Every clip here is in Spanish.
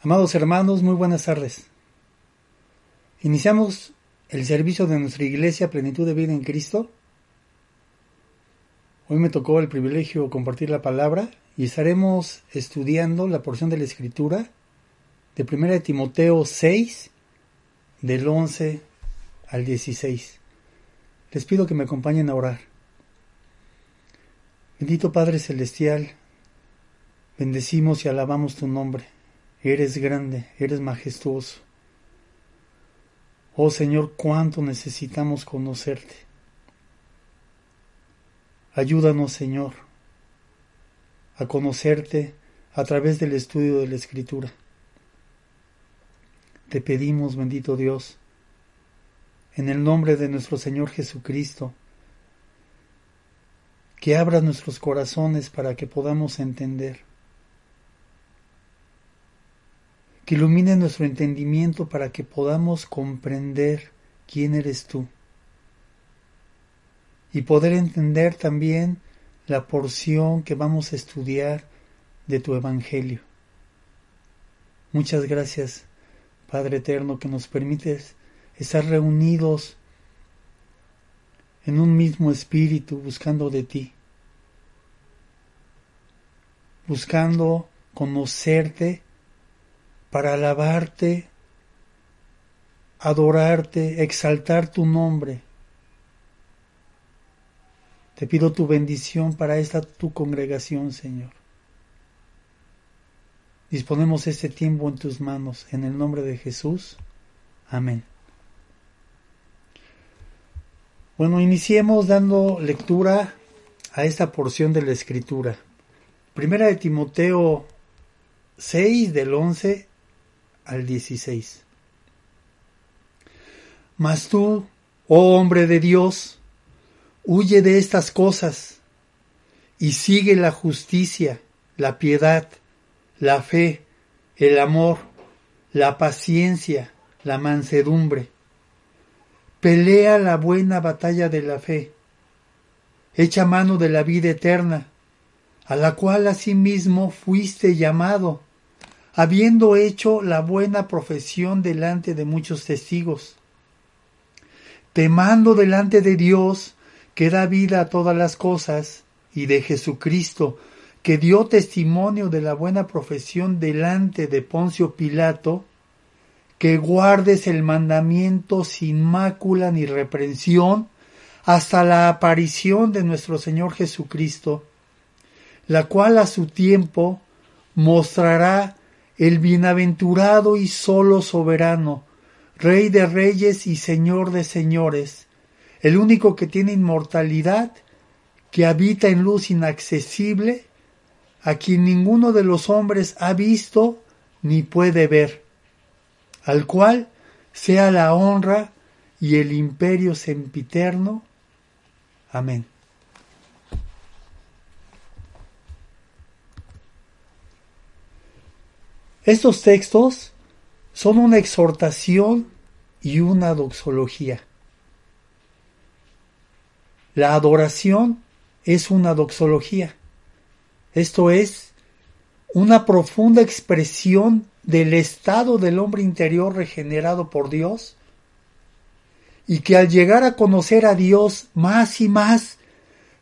Amados hermanos, muy buenas tardes. Iniciamos el servicio de nuestra iglesia Plenitud de Vida en Cristo. Hoy me tocó el privilegio compartir la palabra y estaremos estudiando la porción de la Escritura de 1 Timoteo 6, del 11 al 16. Les pido que me acompañen a orar. Bendito Padre Celestial, bendecimos y alabamos tu nombre. Eres grande, eres majestuoso. Oh Señor, cuánto necesitamos conocerte. Ayúdanos, Señor, a conocerte a través del estudio de la Escritura. Te pedimos, bendito Dios, en el nombre de nuestro Señor Jesucristo, que abras nuestros corazones para que podamos entender que ilumine nuestro entendimiento para que podamos comprender quién eres tú y poder entender también la porción que vamos a estudiar de tu Evangelio. Muchas gracias, Padre Eterno, que nos permites estar reunidos en un mismo espíritu buscando de ti, buscando conocerte para alabarte, adorarte, exaltar tu nombre. Te pido tu bendición para esta tu congregación, Señor. Disponemos este tiempo en tus manos, en el nombre de Jesús. Amén. Bueno, iniciemos dando lectura a esta porción de la Escritura. Primera de Timoteo 6 del 11 al 16. Mas tú, oh hombre de Dios, huye de estas cosas y sigue la justicia, la piedad, la fe, el amor, la paciencia, la mansedumbre. Pelea la buena batalla de la fe. Echa mano de la vida eterna, a la cual asimismo fuiste llamado habiendo hecho la buena profesión delante de muchos testigos. Temando delante de Dios, que da vida a todas las cosas, y de Jesucristo, que dio testimonio de la buena profesión delante de Poncio Pilato, que guardes el mandamiento sin mácula ni reprensión hasta la aparición de nuestro Señor Jesucristo, la cual a su tiempo mostrará el bienaventurado y solo soberano, Rey de reyes y Señor de señores, el único que tiene inmortalidad, que habita en luz inaccesible, a quien ninguno de los hombres ha visto ni puede ver, al cual sea la honra y el imperio sempiterno. Amén. Estos textos son una exhortación y una doxología. La adoración es una doxología. Esto es una profunda expresión del estado del hombre interior regenerado por Dios y que al llegar a conocer a Dios más y más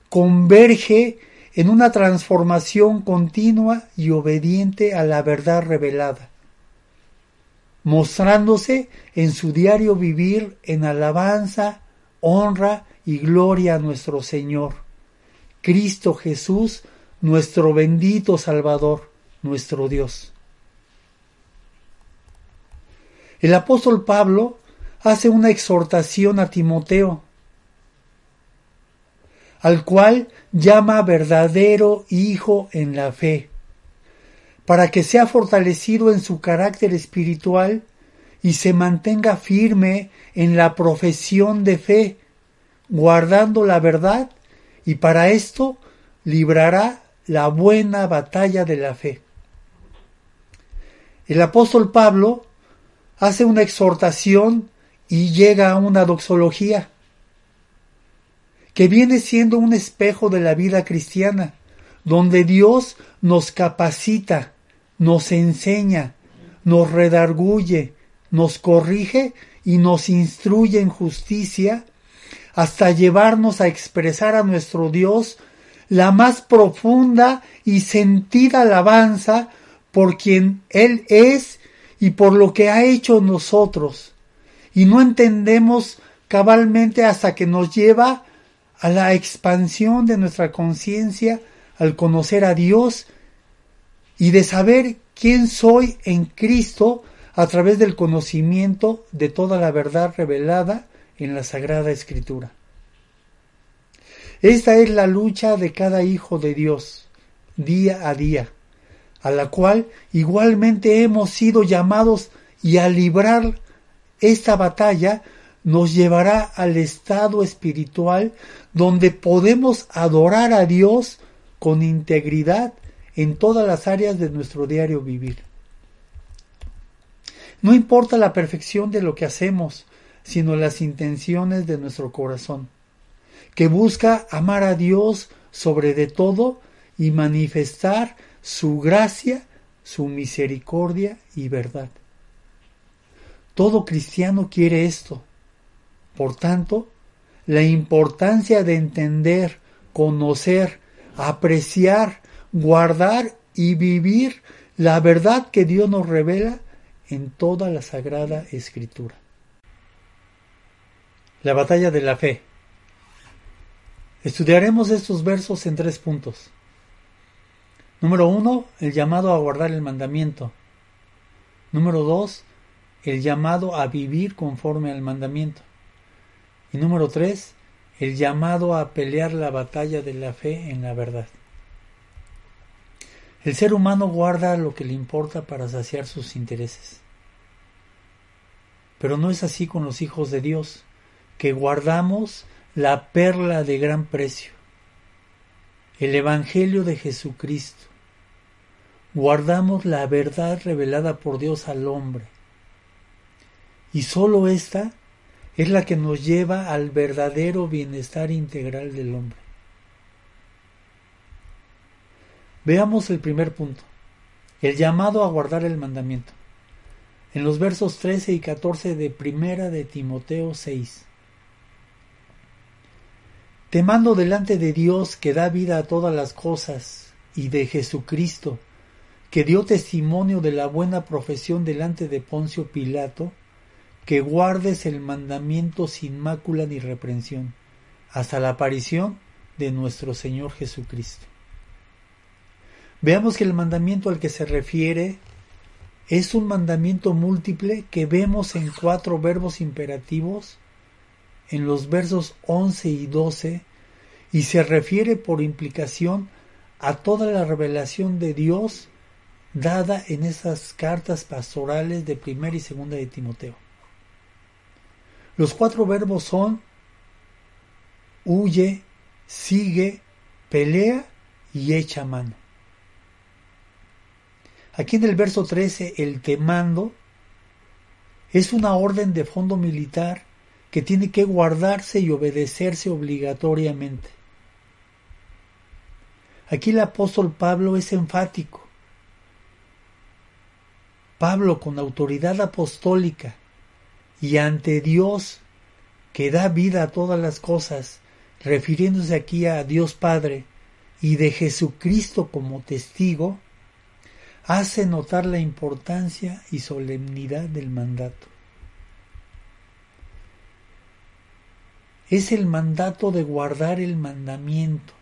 converge en una transformación continua y obediente a la verdad revelada, mostrándose en su diario vivir en alabanza, honra y gloria a nuestro Señor, Cristo Jesús, nuestro bendito Salvador, nuestro Dios. El apóstol Pablo hace una exhortación a Timoteo al cual llama verdadero hijo en la fe, para que sea fortalecido en su carácter espiritual y se mantenga firme en la profesión de fe, guardando la verdad, y para esto librará la buena batalla de la fe. El apóstol Pablo hace una exhortación y llega a una doxología que viene siendo un espejo de la vida cristiana, donde Dios nos capacita, nos enseña, nos redarguye, nos corrige y nos instruye en justicia, hasta llevarnos a expresar a nuestro Dios la más profunda y sentida alabanza por quien Él es y por lo que ha hecho nosotros. Y no entendemos cabalmente hasta que nos lleva a la expansión de nuestra conciencia al conocer a Dios y de saber quién soy en Cristo a través del conocimiento de toda la verdad revelada en la Sagrada Escritura. Esta es la lucha de cada hijo de Dios, día a día, a la cual igualmente hemos sido llamados y a librar esta batalla nos llevará al estado espiritual donde podemos adorar a Dios con integridad en todas las áreas de nuestro diario vivir. No importa la perfección de lo que hacemos, sino las intenciones de nuestro corazón, que busca amar a Dios sobre de todo y manifestar su gracia, su misericordia y verdad. Todo cristiano quiere esto. Por tanto, la importancia de entender, conocer, apreciar, guardar y vivir la verdad que Dios nos revela en toda la Sagrada Escritura. La batalla de la fe. Estudiaremos estos versos en tres puntos. Número uno, el llamado a guardar el mandamiento. Número dos, el llamado a vivir conforme al mandamiento. Y número tres, el llamado a pelear la batalla de la fe en la verdad. El ser humano guarda lo que le importa para saciar sus intereses. Pero no es así con los hijos de Dios, que guardamos la perla de gran precio, el Evangelio de Jesucristo. Guardamos la verdad revelada por Dios al hombre y sólo esta es la que nos lleva al verdadero bienestar integral del hombre. Veamos el primer punto, el llamado a guardar el mandamiento. En los versos 13 y 14 de Primera de Timoteo 6. Te mando delante de Dios que da vida a todas las cosas y de Jesucristo, que dio testimonio de la buena profesión delante de Poncio Pilato, que guardes el mandamiento sin mácula ni reprensión, hasta la aparición de nuestro Señor Jesucristo. Veamos que el mandamiento al que se refiere es un mandamiento múltiple que vemos en cuatro verbos imperativos en los versos 11 y 12 y se refiere por implicación a toda la revelación de Dios dada en esas cartas pastorales de primera y segunda de Timoteo. Los cuatro verbos son huye, sigue, pelea y echa mano. Aquí en el verso 13, el te mando es una orden de fondo militar que tiene que guardarse y obedecerse obligatoriamente. Aquí el apóstol Pablo es enfático. Pablo con autoridad apostólica y ante Dios que da vida a todas las cosas, refiriéndose aquí a Dios Padre y de Jesucristo como testigo, hace notar la importancia y solemnidad del mandato. Es el mandato de guardar el mandamiento.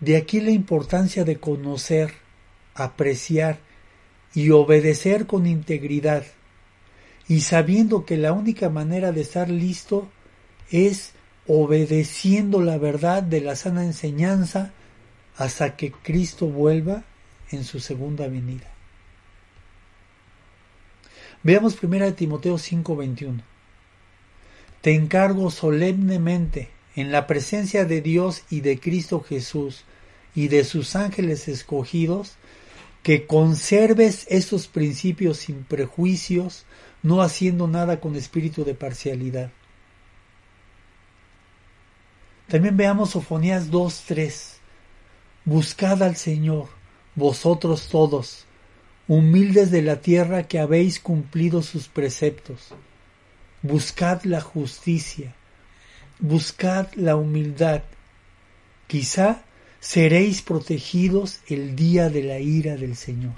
De aquí la importancia de conocer, apreciar y obedecer con integridad, y sabiendo que la única manera de estar listo es obedeciendo la verdad de la sana enseñanza hasta que Cristo vuelva en su segunda venida. Veamos 1 Timoteo 5:21. Te encargo solemnemente en la presencia de Dios y de Cristo Jesús y de sus ángeles escogidos que conserves esos principios sin prejuicios, no haciendo nada con espíritu de parcialidad. También veamos Sofonías 2.3. Buscad al Señor, vosotros todos, humildes de la tierra que habéis cumplido sus preceptos. Buscad la justicia, buscad la humildad. Quizá seréis protegidos el día de la ira del Señor.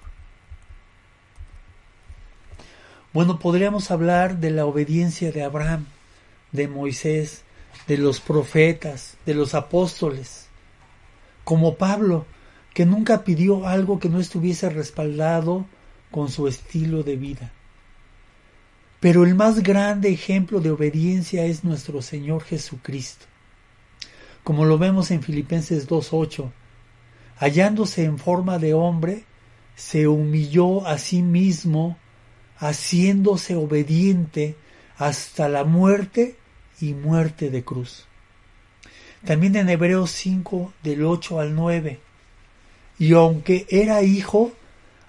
Bueno, podríamos hablar de la obediencia de Abraham, de Moisés, de los profetas, de los apóstoles, como Pablo, que nunca pidió algo que no estuviese respaldado con su estilo de vida. Pero el más grande ejemplo de obediencia es nuestro Señor Jesucristo. Como lo vemos en Filipenses 2.8, hallándose en forma de hombre, se humilló a sí mismo, haciéndose obediente hasta la muerte y muerte de cruz. También en Hebreos 5 del 8 al 9. Y aunque era hijo,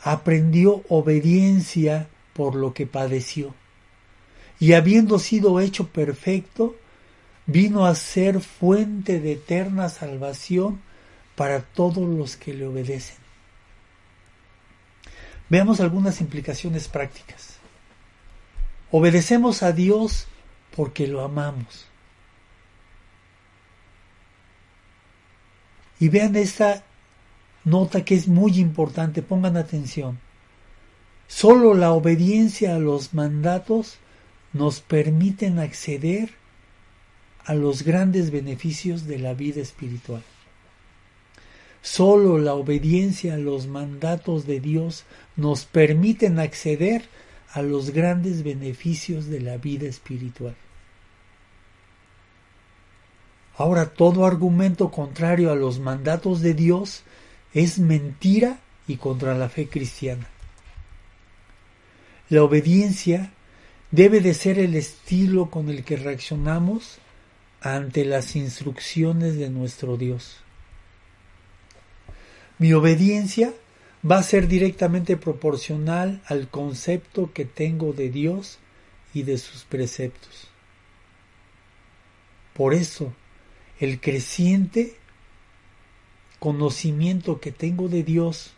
aprendió obediencia por lo que padeció. Y habiendo sido hecho perfecto, vino a ser fuente de eterna salvación para todos los que le obedecen. Veamos algunas implicaciones prácticas. Obedecemos a Dios porque lo amamos. Y vean esta nota que es muy importante, pongan atención. Solo la obediencia a los mandatos nos permiten acceder a los grandes beneficios de la vida espiritual. Solo la obediencia a los mandatos de Dios nos permiten acceder a los grandes beneficios de la vida espiritual. Ahora todo argumento contrario a los mandatos de Dios es mentira y contra la fe cristiana. La obediencia debe de ser el estilo con el que reaccionamos ante las instrucciones de nuestro Dios. Mi obediencia va a ser directamente proporcional al concepto que tengo de Dios y de sus preceptos. Por eso, el creciente conocimiento que tengo de Dios,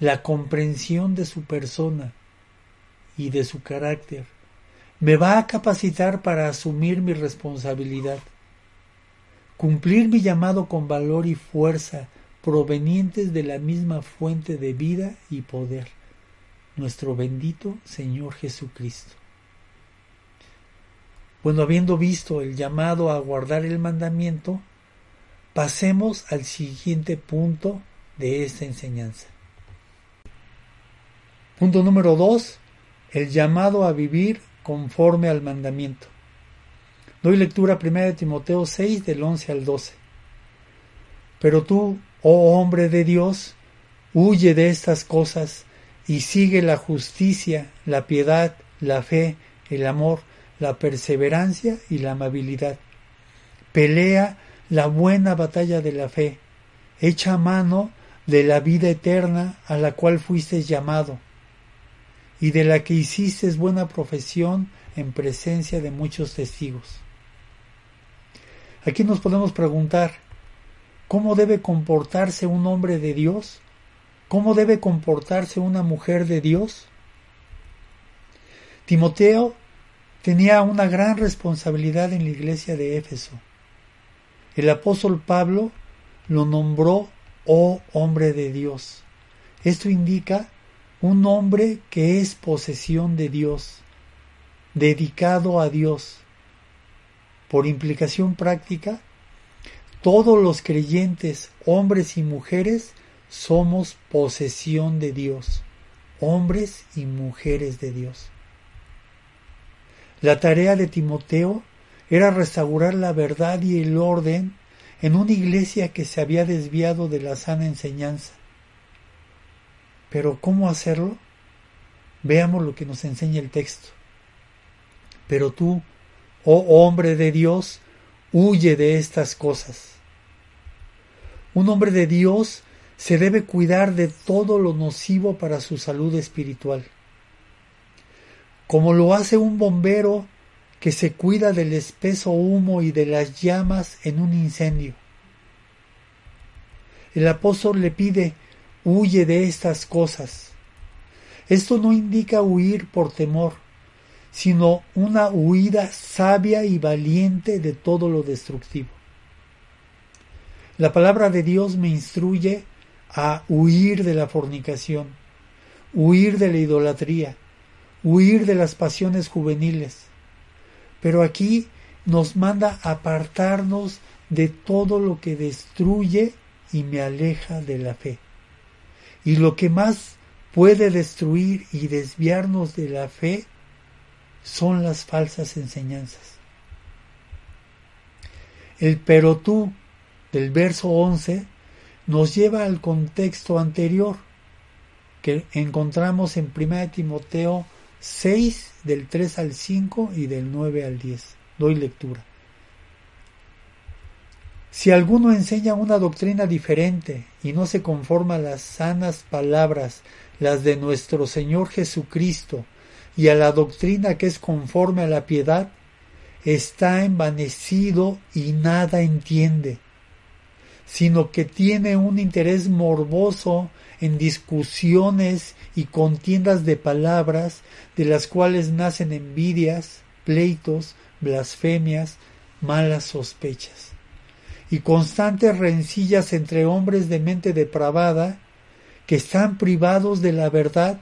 la comprensión de su persona y de su carácter, me va a capacitar para asumir mi responsabilidad, cumplir mi llamado con valor y fuerza provenientes de la misma fuente de vida y poder, nuestro bendito Señor Jesucristo. Bueno, habiendo visto el llamado a guardar el mandamiento, pasemos al siguiente punto de esta enseñanza. Punto número dos, el llamado a vivir conforme al mandamiento. Doy lectura a 1 Timoteo 6 del 11 al 12. Pero tú, oh hombre de Dios, huye de estas cosas y sigue la justicia, la piedad, la fe, el amor, la perseverancia y la amabilidad. Pelea la buena batalla de la fe, echa mano de la vida eterna a la cual fuiste llamado, y de la que hiciste buena profesión en presencia de muchos testigos. Aquí nos podemos preguntar, ¿Cómo debe comportarse un hombre de Dios? ¿Cómo debe comportarse una mujer de Dios? Timoteo tenía una gran responsabilidad en la iglesia de Éfeso. El apóstol Pablo lo nombró oh hombre de Dios. Esto indica un hombre que es posesión de Dios, dedicado a Dios. Por implicación práctica, todos los creyentes, hombres y mujeres, somos posesión de Dios, hombres y mujeres de Dios. La tarea de Timoteo era restaurar la verdad y el orden en una iglesia que se había desviado de la sana enseñanza. Pero ¿cómo hacerlo? Veamos lo que nos enseña el texto. Pero tú, oh hombre de Dios, Huye de estas cosas. Un hombre de Dios se debe cuidar de todo lo nocivo para su salud espiritual. Como lo hace un bombero que se cuida del espeso humo y de las llamas en un incendio. El apóstol le pide huye de estas cosas. Esto no indica huir por temor, sino una huida sabia y valiente de todo lo destructivo. La palabra de Dios me instruye a huir de la fornicación, huir de la idolatría, huir de las pasiones juveniles. Pero aquí nos manda apartarnos de todo lo que destruye y me aleja de la fe. Y lo que más puede destruir y desviarnos de la fe son las falsas enseñanzas. El pero tú del verso 11 nos lleva al contexto anterior que encontramos en 1 Timoteo 6 del 3 al 5 y del 9 al 10. Doy lectura. Si alguno enseña una doctrina diferente y no se conforma a las sanas palabras, las de nuestro Señor Jesucristo, y a la doctrina que es conforme a la piedad, está envanecido y nada entiende, sino que tiene un interés morboso en discusiones y contiendas de palabras, de las cuales nacen envidias, pleitos, blasfemias, malas sospechas y constantes rencillas entre hombres de mente depravada que están privados de la verdad,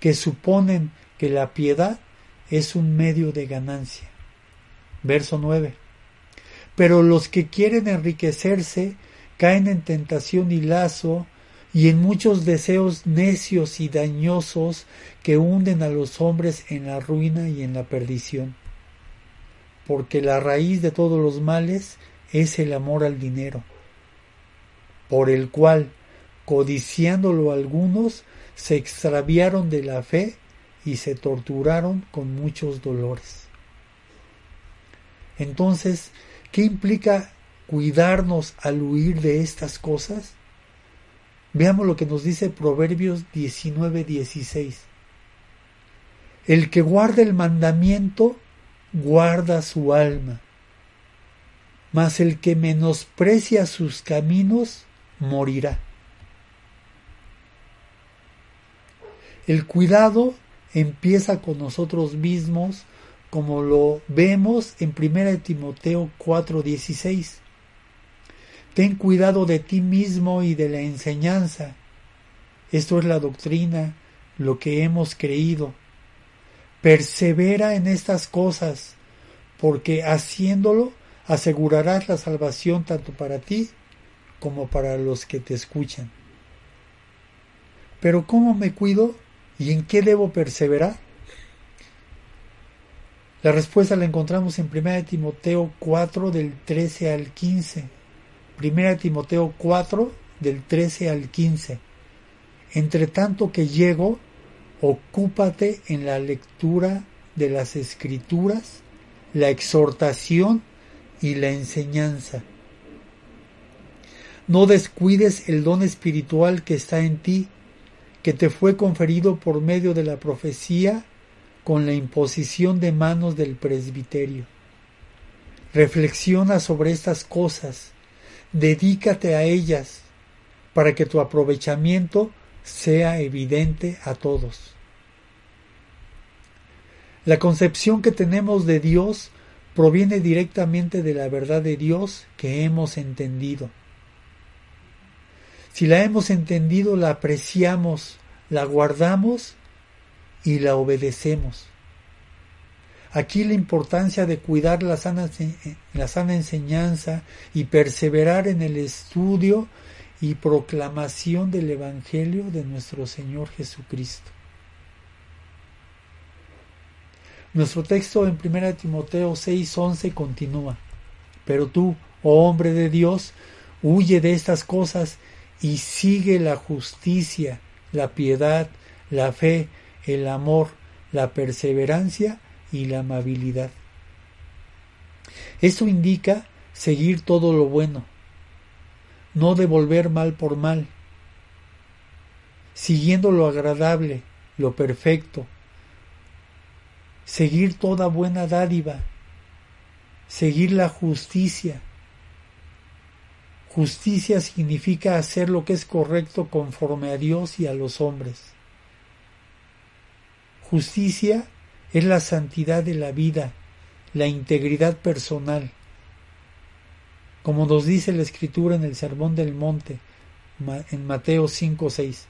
que suponen que la piedad es un medio de ganancia. Verso 9. Pero los que quieren enriquecerse caen en tentación y lazo y en muchos deseos necios y dañosos que hunden a los hombres en la ruina y en la perdición. Porque la raíz de todos los males es el amor al dinero, por el cual, codiciándolo algunos, se extraviaron de la fe y se torturaron con muchos dolores. Entonces, ¿qué implica cuidarnos al huir de estas cosas? Veamos lo que nos dice Proverbios 19:16. El que guarda el mandamiento, guarda su alma, mas el que menosprecia sus caminos morirá. El cuidado empieza con nosotros mismos, como lo vemos en 1 Timoteo 4:16. Ten cuidado de ti mismo y de la enseñanza. Esto es la doctrina, lo que hemos creído. Persevera en estas cosas, porque haciéndolo asegurarás la salvación tanto para ti como para los que te escuchan. Pero ¿cómo me cuido y en qué debo perseverar? La respuesta la encontramos en 1 Timoteo 4 del 13 al 15. 1 Timoteo 4 del 13 al 15. Entre tanto que llego, ocúpate en la lectura de las escrituras, la exhortación y la enseñanza. No descuides el don espiritual que está en ti, que te fue conferido por medio de la profecía con la imposición de manos del presbiterio. Reflexiona sobre estas cosas, dedícate a ellas, para que tu aprovechamiento sea evidente a todos. La concepción que tenemos de Dios proviene directamente de la verdad de Dios que hemos entendido. Si la hemos entendido, la apreciamos, la guardamos y la obedecemos. Aquí la importancia de cuidar la sana, la sana enseñanza y perseverar en el estudio y proclamación del Evangelio de nuestro Señor Jesucristo. Nuestro texto en 1 Timoteo 6:11 continúa, pero tú, oh hombre de Dios, huye de estas cosas y sigue la justicia, la piedad, la fe, el amor, la perseverancia y la amabilidad. Esto indica seguir todo lo bueno, no devolver mal por mal, siguiendo lo agradable, lo perfecto, seguir toda buena dádiva, seguir la justicia, Justicia significa hacer lo que es correcto conforme a Dios y a los hombres. Justicia es la santidad de la vida, la integridad personal. Como nos dice la Escritura en el Sermón del Monte, en Mateo 5:6.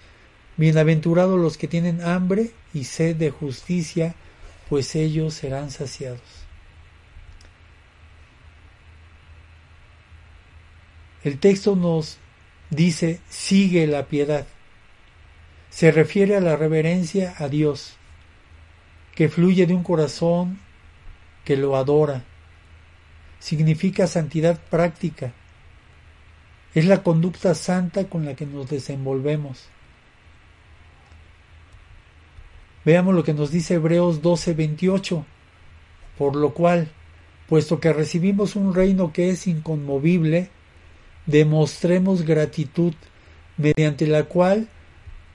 Bienaventurados los que tienen hambre y sed de justicia, pues ellos serán saciados. El texto nos dice, sigue la piedad. Se refiere a la reverencia a Dios, que fluye de un corazón que lo adora. Significa santidad práctica. Es la conducta santa con la que nos desenvolvemos. Veamos lo que nos dice Hebreos 12:28. Por lo cual, puesto que recibimos un reino que es inconmovible, demostremos gratitud, mediante la cual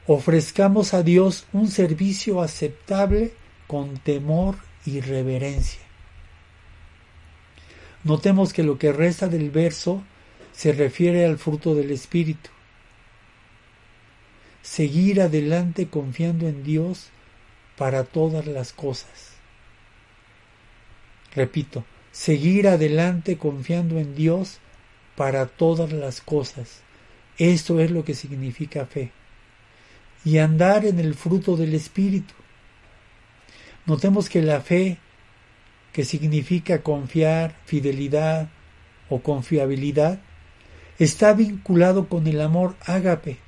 ofrezcamos a Dios un servicio aceptable con temor y reverencia. Notemos que lo que resta del verso se refiere al fruto del Espíritu. Seguir adelante confiando en Dios para todas las cosas. Repito, seguir adelante confiando en Dios para todas las cosas. Esto es lo que significa fe. Y andar en el fruto del Espíritu. Notemos que la fe, que significa confiar, fidelidad o confiabilidad, está vinculado con el amor ágape,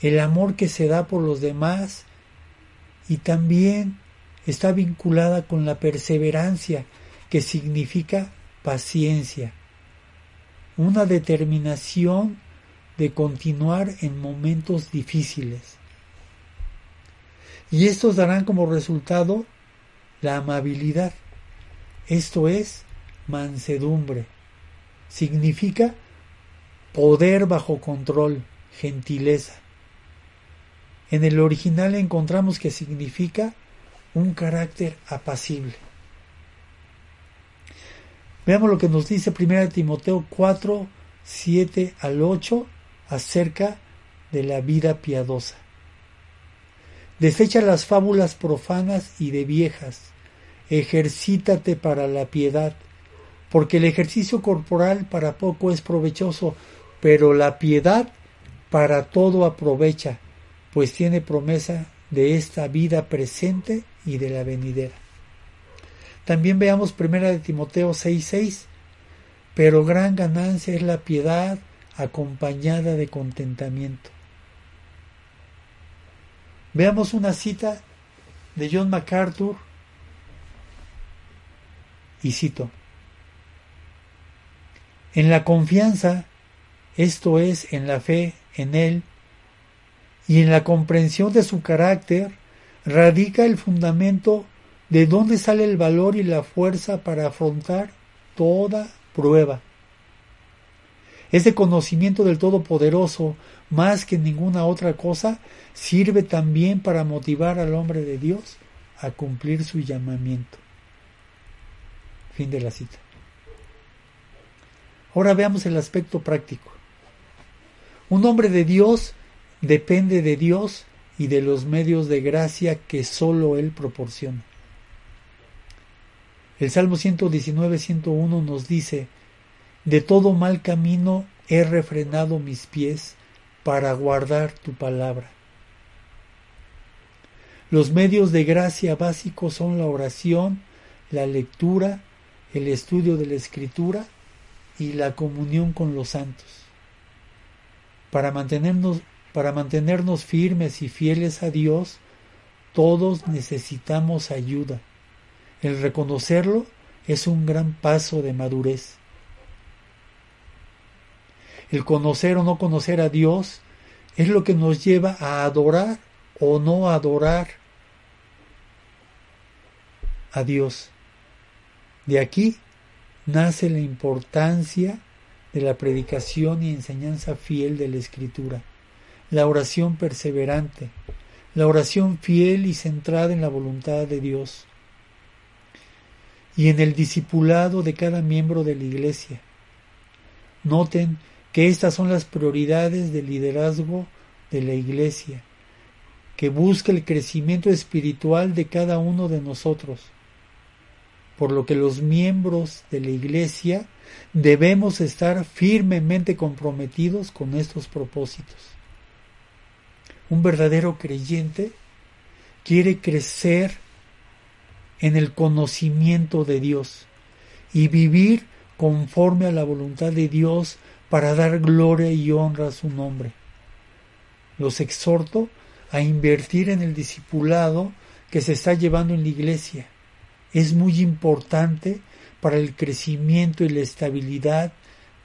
el amor que se da por los demás y también está vinculada con la perseverancia, que significa paciencia una determinación de continuar en momentos difíciles. Y estos darán como resultado la amabilidad. Esto es mansedumbre. Significa poder bajo control, gentileza. En el original encontramos que significa un carácter apacible. Veamos lo que nos dice 1 Timoteo 4, 7 al 8 acerca de la vida piadosa. Desecha las fábulas profanas y de viejas, ejercítate para la piedad, porque el ejercicio corporal para poco es provechoso, pero la piedad para todo aprovecha, pues tiene promesa de esta vida presente y de la venidera. También veamos primera de Timoteo 6:6. Pero gran ganancia es la piedad acompañada de contentamiento. Veamos una cita de John MacArthur y cito. En la confianza, esto es, en la fe en Él, y en la comprensión de su carácter, radica el fundamento ¿De dónde sale el valor y la fuerza para afrontar toda prueba? Ese conocimiento del Todopoderoso, más que ninguna otra cosa, sirve también para motivar al hombre de Dios a cumplir su llamamiento. Fin de la cita. Ahora veamos el aspecto práctico. Un hombre de Dios depende de Dios y de los medios de gracia que sólo Él proporciona. El Salmo 119, 101 nos dice, De todo mal camino he refrenado mis pies para guardar tu palabra. Los medios de gracia básicos son la oración, la lectura, el estudio de la escritura y la comunión con los santos. Para mantenernos, para mantenernos firmes y fieles a Dios, todos necesitamos ayuda. El reconocerlo es un gran paso de madurez. El conocer o no conocer a Dios es lo que nos lleva a adorar o no adorar a Dios. De aquí nace la importancia de la predicación y enseñanza fiel de la Escritura, la oración perseverante, la oración fiel y centrada en la voluntad de Dios, y en el discipulado de cada miembro de la Iglesia. Noten que estas son las prioridades del liderazgo de la Iglesia, que busca el crecimiento espiritual de cada uno de nosotros, por lo que los miembros de la Iglesia debemos estar firmemente comprometidos con estos propósitos. Un verdadero creyente quiere crecer en el conocimiento de Dios y vivir conforme a la voluntad de Dios para dar gloria y honra a su nombre. Los exhorto a invertir en el discipulado que se está llevando en la iglesia. Es muy importante para el crecimiento y la estabilidad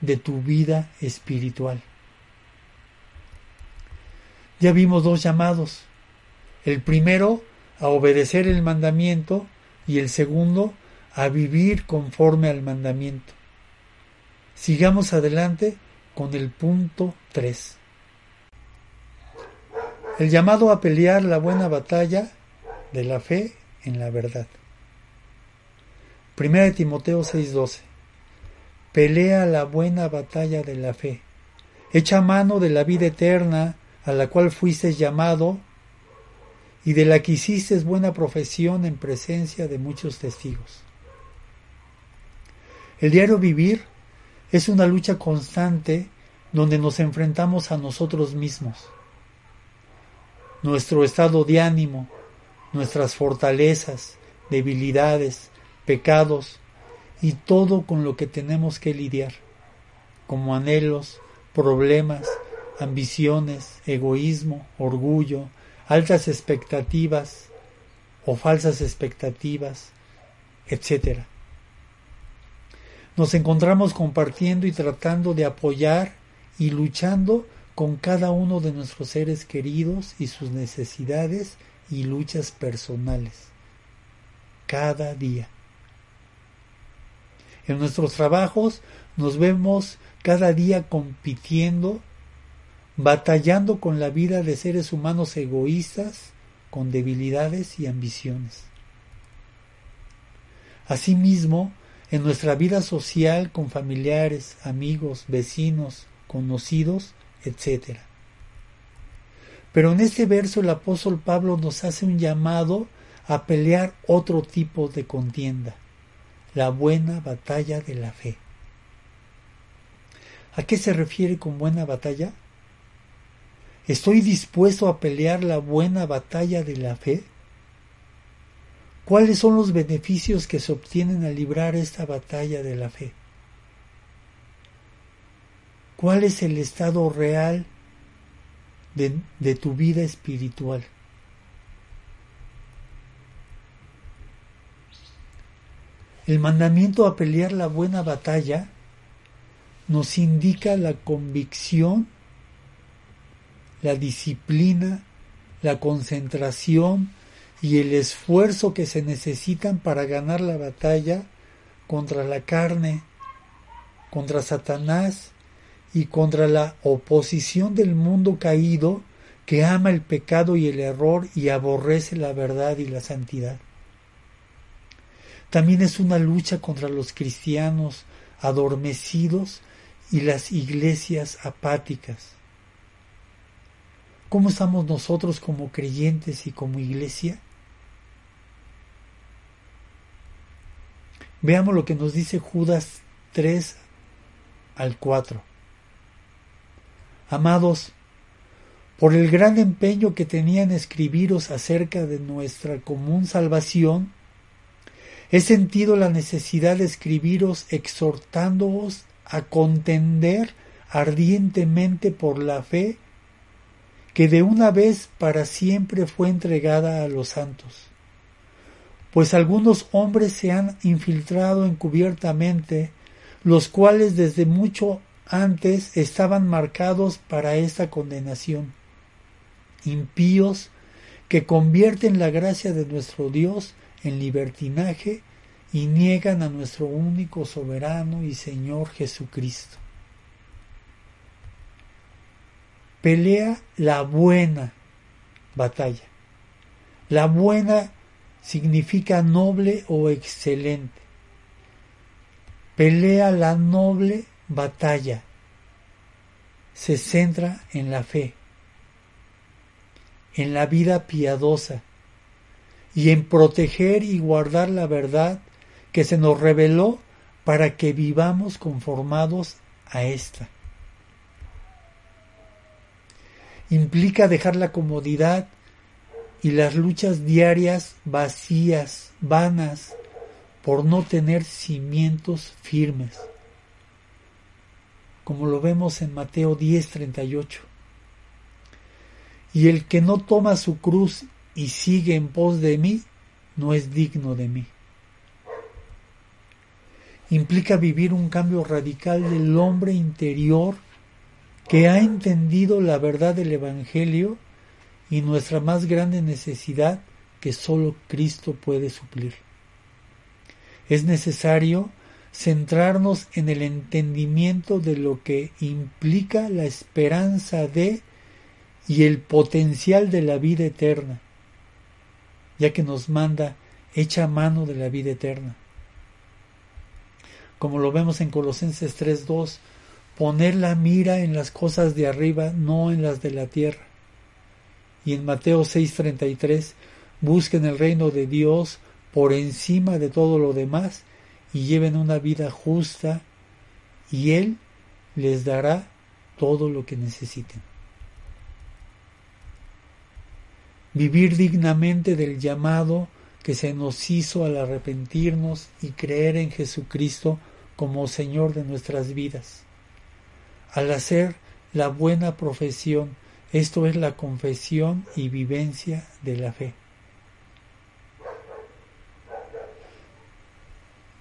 de tu vida espiritual. Ya vimos dos llamados. El primero a obedecer el mandamiento y el segundo a vivir conforme al mandamiento. Sigamos adelante con el punto 3. El llamado a pelear la buena batalla de la fe en la verdad. 1 Timoteo 6:12. Pelea la buena batalla de la fe. Echa mano de la vida eterna a la cual fuiste llamado y de la que hiciste buena profesión en presencia de muchos testigos. El diario vivir es una lucha constante donde nos enfrentamos a nosotros mismos, nuestro estado de ánimo, nuestras fortalezas, debilidades, pecados y todo con lo que tenemos que lidiar, como anhelos, problemas, ambiciones, egoísmo, orgullo, altas expectativas o falsas expectativas, etc. Nos encontramos compartiendo y tratando de apoyar y luchando con cada uno de nuestros seres queridos y sus necesidades y luchas personales, cada día. En nuestros trabajos nos vemos cada día compitiendo, batallando con la vida de seres humanos egoístas, con debilidades y ambiciones. Asimismo, en nuestra vida social con familiares, amigos, vecinos, conocidos, etc. Pero en este verso el apóstol Pablo nos hace un llamado a pelear otro tipo de contienda la buena batalla de la fe. ¿A qué se refiere con buena batalla? ¿Estoy dispuesto a pelear la buena batalla de la fe? ¿Cuáles son los beneficios que se obtienen al librar esta batalla de la fe? ¿Cuál es el estado real de, de tu vida espiritual? El mandamiento a pelear la buena batalla nos indica la convicción, la disciplina, la concentración y el esfuerzo que se necesitan para ganar la batalla contra la carne, contra Satanás y contra la oposición del mundo caído que ama el pecado y el error y aborrece la verdad y la santidad. También es una lucha contra los cristianos adormecidos y las iglesias apáticas. ¿Cómo estamos nosotros como creyentes y como iglesia? Veamos lo que nos dice Judas 3 al 4. Amados, por el gran empeño que tenían escribiros acerca de nuestra común salvación, He sentido la necesidad de escribiros exhortándoos a contender ardientemente por la fe que de una vez para siempre fue entregada a los santos. Pues algunos hombres se han infiltrado encubiertamente, los cuales desde mucho antes estaban marcados para esta condenación, impíos que convierten la gracia de nuestro Dios en libertinaje y niegan a nuestro único soberano y Señor Jesucristo. Pelea la buena batalla. La buena significa noble o excelente. Pelea la noble batalla. se centra en la fe, en la vida piadosa y en proteger y guardar la verdad que se nos reveló para que vivamos conformados a esta. Implica dejar la comodidad y las luchas diarias vacías, vanas, por no tener cimientos firmes, como lo vemos en Mateo 10:38. Y el que no toma su cruz y sigue en pos de mí, no es digno de mí. Implica vivir un cambio radical del hombre interior que ha entendido la verdad del Evangelio y nuestra más grande necesidad que solo Cristo puede suplir. Es necesario centrarnos en el entendimiento de lo que implica la esperanza de y el potencial de la vida eterna, ya que nos manda hecha mano de la vida eterna. Como lo vemos en Colosenses 3.2, poner la mira en las cosas de arriba, no en las de la tierra. Y en Mateo 6:33, busquen el reino de Dios por encima de todo lo demás y lleven una vida justa y Él les dará todo lo que necesiten. Vivir dignamente del llamado que se nos hizo al arrepentirnos y creer en Jesucristo como Señor de nuestras vidas al hacer la buena profesión, esto es la confesión y vivencia de la fe.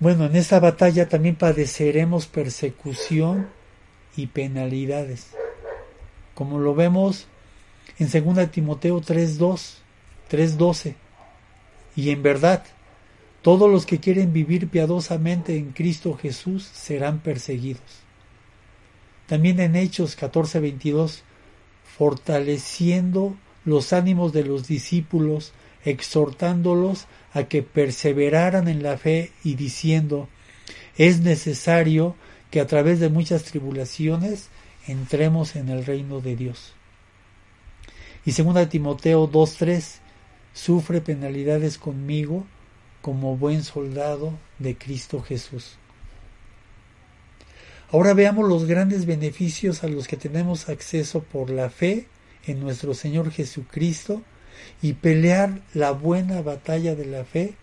Bueno, en esta batalla también padeceremos persecución y penalidades, como lo vemos en 2 Timoteo 3.2, 3.12. Y en verdad, todos los que quieren vivir piadosamente en Cristo Jesús serán perseguidos. También en Hechos 14:22, fortaleciendo los ánimos de los discípulos, exhortándolos a que perseveraran en la fe y diciendo, es necesario que a través de muchas tribulaciones entremos en el reino de Dios. Y 2 Timoteo 2.3, sufre penalidades conmigo como buen soldado de Cristo Jesús. Ahora veamos los grandes beneficios a los que tenemos acceso por la fe en nuestro Señor Jesucristo y pelear la buena batalla de la fe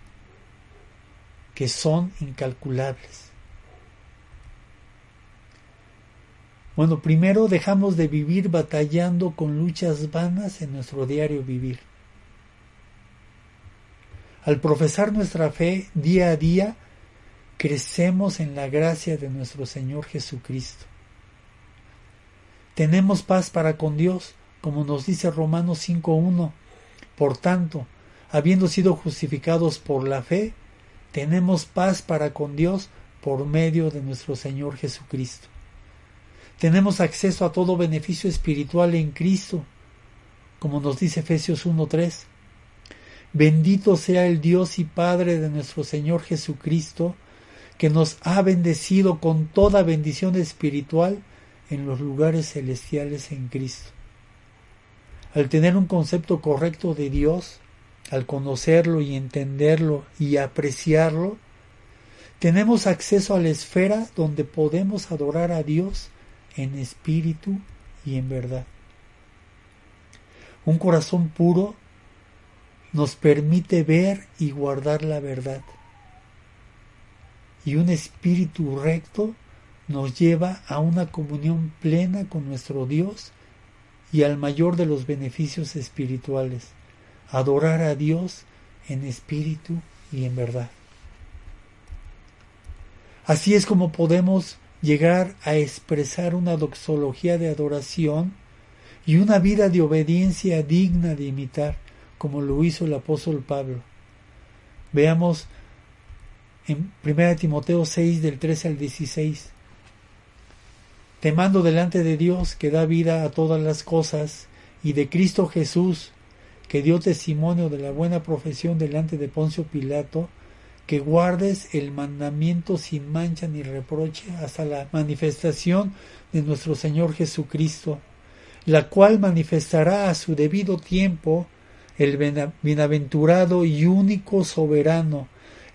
que son incalculables. Bueno, primero dejamos de vivir batallando con luchas vanas en nuestro diario vivir. Al profesar nuestra fe día a día, crecemos en la gracia de nuestro Señor Jesucristo. Tenemos paz para con Dios, como nos dice Romanos 5.1. Por tanto, habiendo sido justificados por la fe, tenemos paz para con Dios por medio de nuestro Señor Jesucristo. Tenemos acceso a todo beneficio espiritual en Cristo, como nos dice Efesios 1.3. Bendito sea el Dios y Padre de nuestro Señor Jesucristo, que nos ha bendecido con toda bendición espiritual en los lugares celestiales en Cristo. Al tener un concepto correcto de Dios, al conocerlo y entenderlo y apreciarlo, tenemos acceso a la esfera donde podemos adorar a Dios en espíritu y en verdad. Un corazón puro nos permite ver y guardar la verdad y un espíritu recto nos lleva a una comunión plena con nuestro Dios y al mayor de los beneficios espirituales, adorar a Dios en espíritu y en verdad. Así es como podemos llegar a expresar una doxología de adoración y una vida de obediencia digna de imitar, como lo hizo el apóstol Pablo. Veamos en 1 Timoteo 6 del 13 al 16. Te mando delante de Dios que da vida a todas las cosas y de Cristo Jesús que dio testimonio de la buena profesión delante de Poncio Pilato, que guardes el mandamiento sin mancha ni reproche hasta la manifestación de nuestro Señor Jesucristo, la cual manifestará a su debido tiempo el bienaventurado y único soberano,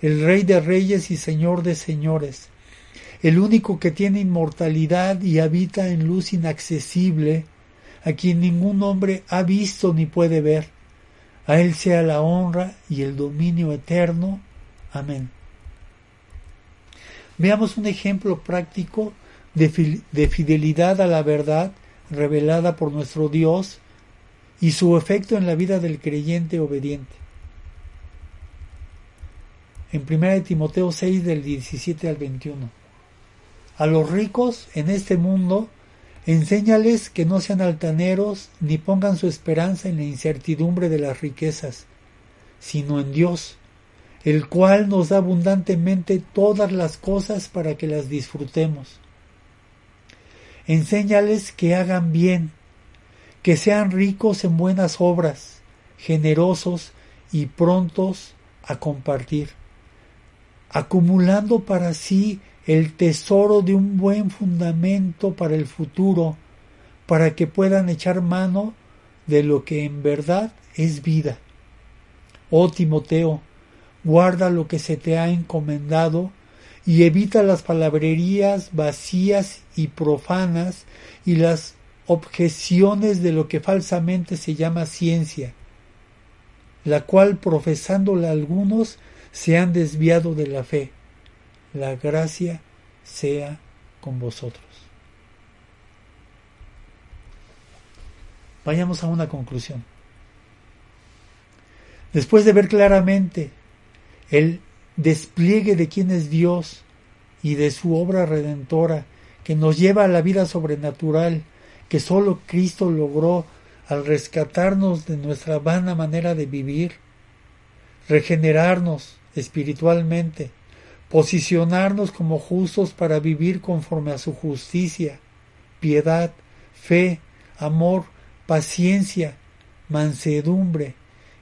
el Rey de reyes y Señor de señores, el único que tiene inmortalidad y habita en luz inaccesible, a quien ningún hombre ha visto ni puede ver. A Él sea la honra y el dominio eterno. Amén. Veamos un ejemplo práctico de, de fidelidad a la verdad revelada por nuestro Dios y su efecto en la vida del creyente obediente. En 1 Timoteo 6 del 17 al 21. A los ricos en este mundo, enséñales que no sean altaneros ni pongan su esperanza en la incertidumbre de las riquezas, sino en Dios, el cual nos da abundantemente todas las cosas para que las disfrutemos. Enséñales que hagan bien, que sean ricos en buenas obras, generosos y prontos a compartir, acumulando para sí el tesoro de un buen fundamento para el futuro, para que puedan echar mano de lo que en verdad es vida. Oh Timoteo, guarda lo que se te ha encomendado y evita las palabrerías vacías y profanas y las objeciones de lo que falsamente se llama ciencia, la cual profesándola algunos se han desviado de la fe la gracia sea con vosotros. Vayamos a una conclusión. Después de ver claramente el despliegue de quién es Dios y de su obra redentora que nos lleva a la vida sobrenatural que sólo Cristo logró al rescatarnos de nuestra vana manera de vivir, regenerarnos espiritualmente, posicionarnos como justos para vivir conforme a su justicia, piedad, fe, amor, paciencia, mansedumbre,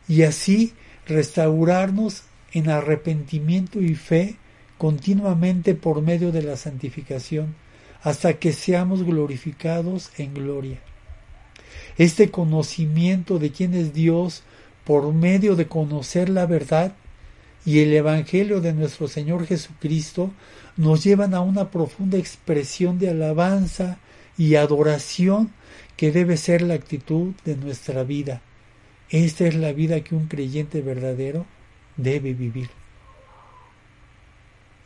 y así restaurarnos en arrepentimiento y fe continuamente por medio de la santificación, hasta que seamos glorificados en gloria. Este conocimiento de quién es Dios por medio de conocer la verdad y el Evangelio de nuestro Señor Jesucristo nos llevan a una profunda expresión de alabanza y adoración que debe ser la actitud de nuestra vida. Esta es la vida que un creyente verdadero debe vivir.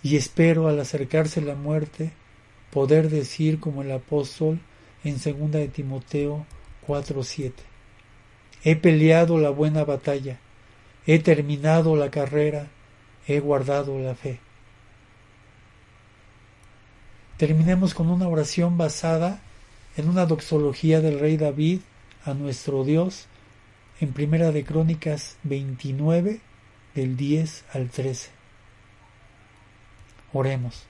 Y espero al acercarse la muerte poder decir como el apóstol en 2 de Timoteo 4:7 He peleado la buena batalla He terminado la carrera, he guardado la fe. Terminemos con una oración basada en una doxología del rey David a nuestro Dios en Primera de Crónicas 29 del 10 al 13. Oremos.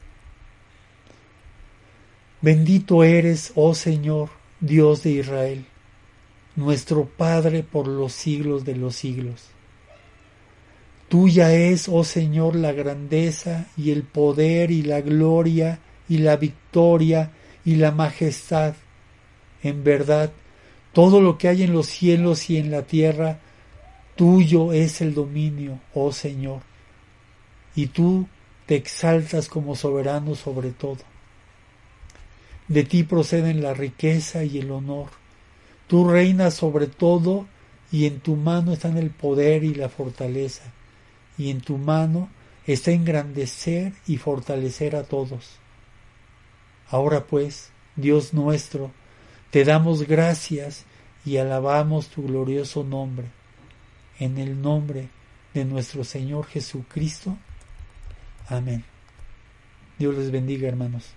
Bendito eres, oh Señor, Dios de Israel, nuestro Padre por los siglos de los siglos. Tuya es, oh Señor, la grandeza y el poder y la gloria y la victoria y la majestad. En verdad, todo lo que hay en los cielos y en la tierra, tuyo es el dominio, oh Señor, y tú te exaltas como soberano sobre todo. De ti proceden la riqueza y el honor. Tú reinas sobre todo y en tu mano están el poder y la fortaleza y en tu mano está engrandecer y fortalecer a todos. Ahora pues, Dios nuestro, te damos gracias y alabamos tu glorioso nombre. En el nombre de nuestro Señor Jesucristo. Amén. Dios les bendiga, hermanos.